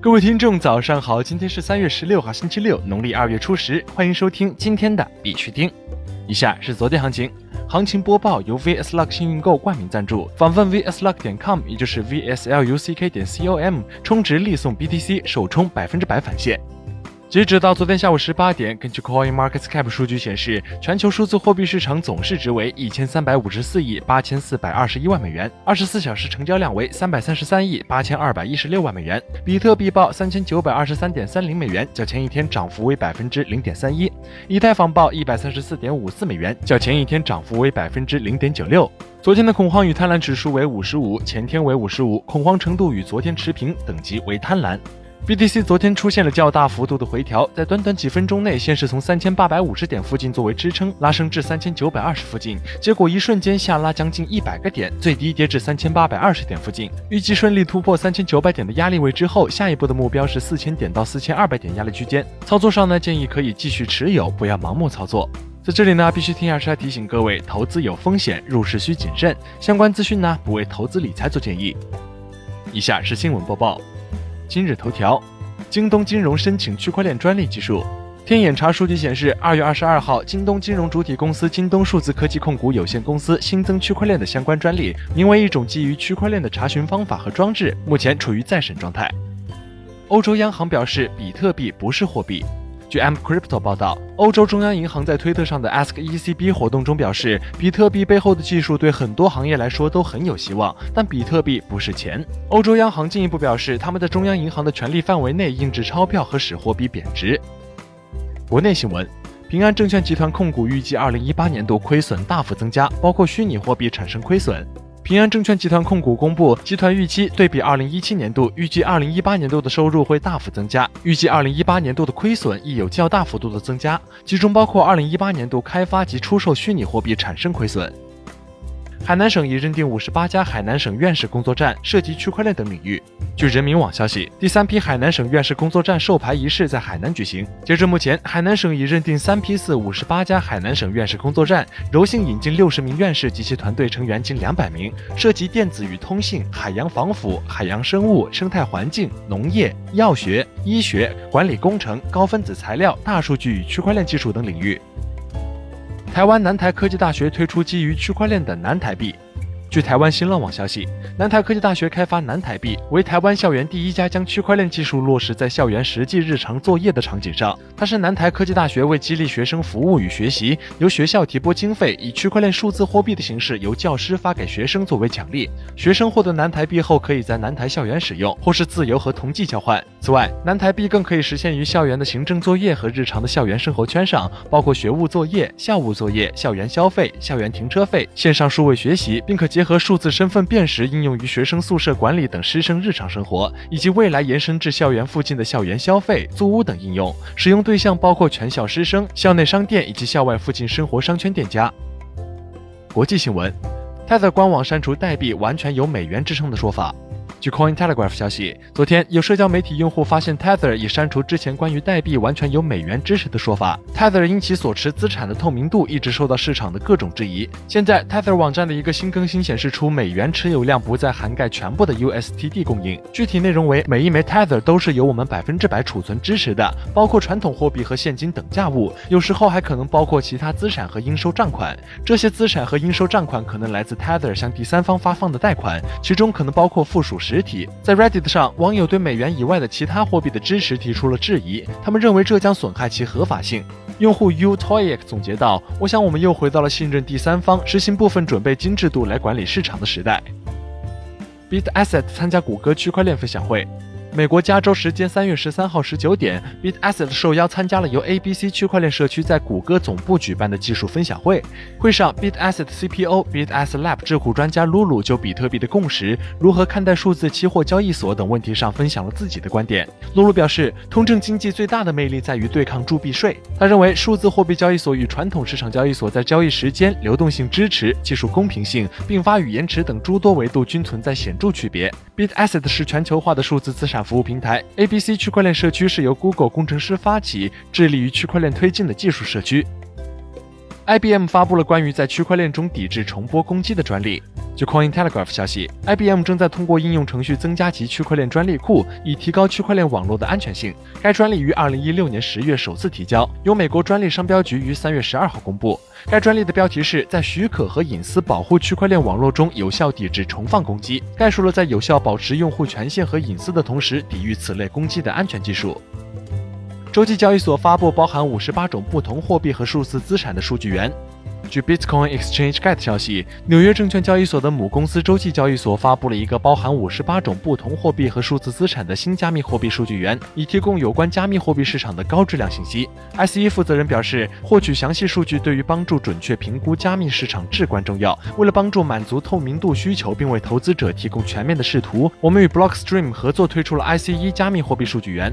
各位听众，早上好！今天是三月十六号，星期六，农历二月初十。欢迎收听今天的必须听。以下是昨天行情，行情播报由 VSLUCK 幸运购冠名赞助。访问 VSLUCK 点 com，也就是 VSLUCK 点 com，充值立送 BTC，首充百分之百返现。截止到昨天下午十八点，根据 Coin Market Cap 数据显示，全球数字货币市场总市值为一千三百五十四亿八千四百二十一万美元，二十四小时成交量为三百三十三亿八千二百一十六万美元。比特币报三千九百二十三点三零美元，较前一天涨幅为百分之零点三一；以太坊报一百三十四点五四美元，较前一天涨幅为百分之零点九六。昨天的恐慌与贪婪指数为五十五，前天为五十五，恐慌程度与昨天持平，等级为贪婪。BTC 昨天出现了较大幅度的回调，在短短几分钟内，先是从三千八百五十点附近作为支撑拉升至三千九百二十附近，结果一瞬间下拉将近一百个点，最低跌至三千八百二十点附近。预计顺利突破三千九百点的压力位之后，下一步的目标是四千点到四千二百点压力区间。操作上呢，建议可以继续持有，不要盲目操作。在这里呢，必须听下是提醒各位，投资有风险，入市需谨慎。相关资讯呢，不为投资理财做建议。以下是新闻播报。今日头条：京东金融申请区块链专利技术。天眼查数据显示，二月二十二号，京东金融主体公司京东数字科技控股有限公司新增区块链的相关专利，名为一种基于区块链的查询方法和装置，目前处于再审状态。欧洲央行表示，比特币不是货币。据 M Crypto 报道，欧洲中央银行在推特上的 Ask ECB 活动中表示，比特币背后的技术对很多行业来说都很有希望，但比特币不是钱。欧洲央行进一步表示，他们在中央银行的权力范围内印制钞票和使货币贬值。国内新闻：平安证券集团控股预计2018年度亏损大幅增加，包括虚拟货币产生亏损。平安证券集团控股公布，集团预期对比二零一七年度，预计二零一八年度的收入会大幅增加，预计二零一八年度的亏损亦有较大幅度的增加，其中包括二零一八年度开发及出售虚拟货币产生亏损。海南省已认定五十八家海南省院士工作站涉及区块链等领域。据人民网消息，第三批海南省院士工作站授牌仪式在海南举行。截至目前，海南省已认定三批次五十八家海南省院士工作站，柔性引进六十名院士及其团队成员近两百名，涉及电子与通信、海洋防腐、海洋生物、生态环境、农业、药学、医学、管理工程、高分子材料、大数据与区块链技术等领域。台湾南台科技大学推出基于区块链的南台币。据台湾新浪网消息，南台科技大学开发南台币，为台湾校园第一家将区块链技术落实在校园实际日常作业的场景上。它是南台科技大学为激励学生服务与学习，由学校提拨经费，以区块链数字货币的形式由教师发给学生作为奖励。学生获得南台币后，可以在南台校园使用，或是自由和同济交换。此外，南台币更可以实现于校园的行政作业和日常的校园生活圈上，包括学务作业、校务作业、校园消费、校园停车费、线上数位学习，并可结合数字身份辨识应用于学生宿舍管理等师生日常生活，以及未来延伸至校园附近的校园消费、租屋等应用。使用对象包括全校师生、校内商店以及校外附近生活商圈店家。国际新闻泰达官网删除代币完全由美元支撑的说法。据 Coin Telegraph 消息，昨天有社交媒体用户发现 Tether 已删除之前关于代币完全由美元支持的说法。Tether 因其所持资产的透明度一直受到市场的各种质疑。现在 Tether 网站的一个新更新显示出美元持有量不再涵盖全部的 USTD 供应，具体内容为每一枚 Tether 都是由我们百分之百储存支持的，包括传统货币和现金等价物，有时候还可能包括其他资产和应收账款。这些资产和应收账款可能来自 Tether 向第三方发放的贷款，其中可能包括附属。实体在 Reddit 上，网友对美元以外的其他货币的支持提出了质疑，他们认为这将损害其合法性。用户 U Toyek 总结道：“我想我们又回到了信任第三方、实行部分准备金制度来管理市场的时代。” Bit Asset 参加谷歌区块链分享会。美国加州时间三月十三号十九点，BitAsset 受邀参加了由 ABC 区块链社区在谷歌总部举办的技术分享会。会上，BitAsset CPO、BitAsset Lab 智库专家露露就比特币的共识、如何看待数字期货交易所等问题上分享了自己的观点。露露表示，通证经济最大的魅力在于对抗铸币税。他认为，数字货币交易所与传统市场交易所在交易时间、流动性支持、技术公平性、并发与延迟等诸多维度均存在显著区别。BitAsset 是全球化的数字资产。服务平台 ABC 区块链社区是由 Google 工程师发起，致力于区块链推进的技术社区。IBM 发布了关于在区块链中抵制重播攻击的专利。据 Cointelegraph 消息，IBM 正在通过应用程序增加其区块链专利库，以提高区块链网络的安全性。该专利于2016年10月首次提交，由美国专利商标局于3月12号公布。该专利的标题是在许可和隐私保护区块链网络中有效抵制重放攻击，概述了在有效保持用户权限和隐私的同时抵御此类攻击的安全技术。洲际交易所发布包含五十八种不同货币和数字资产的数据源。据 Bitcoin Exchange Gate 消息，纽约证券交易所的母公司洲际交易所发布了一个包含五十八种不同货币和数字资产的新加密货币数据源，以提供有关加密货币市场的高质量信息。SE 负责人表示，获取详细数据对于帮助准确评估加密市场至关重要。为了帮助满足透明度需求，并为投资者提供全面的视图，我们与 Blockstream 合作推出了 ICE 加密货币数据源。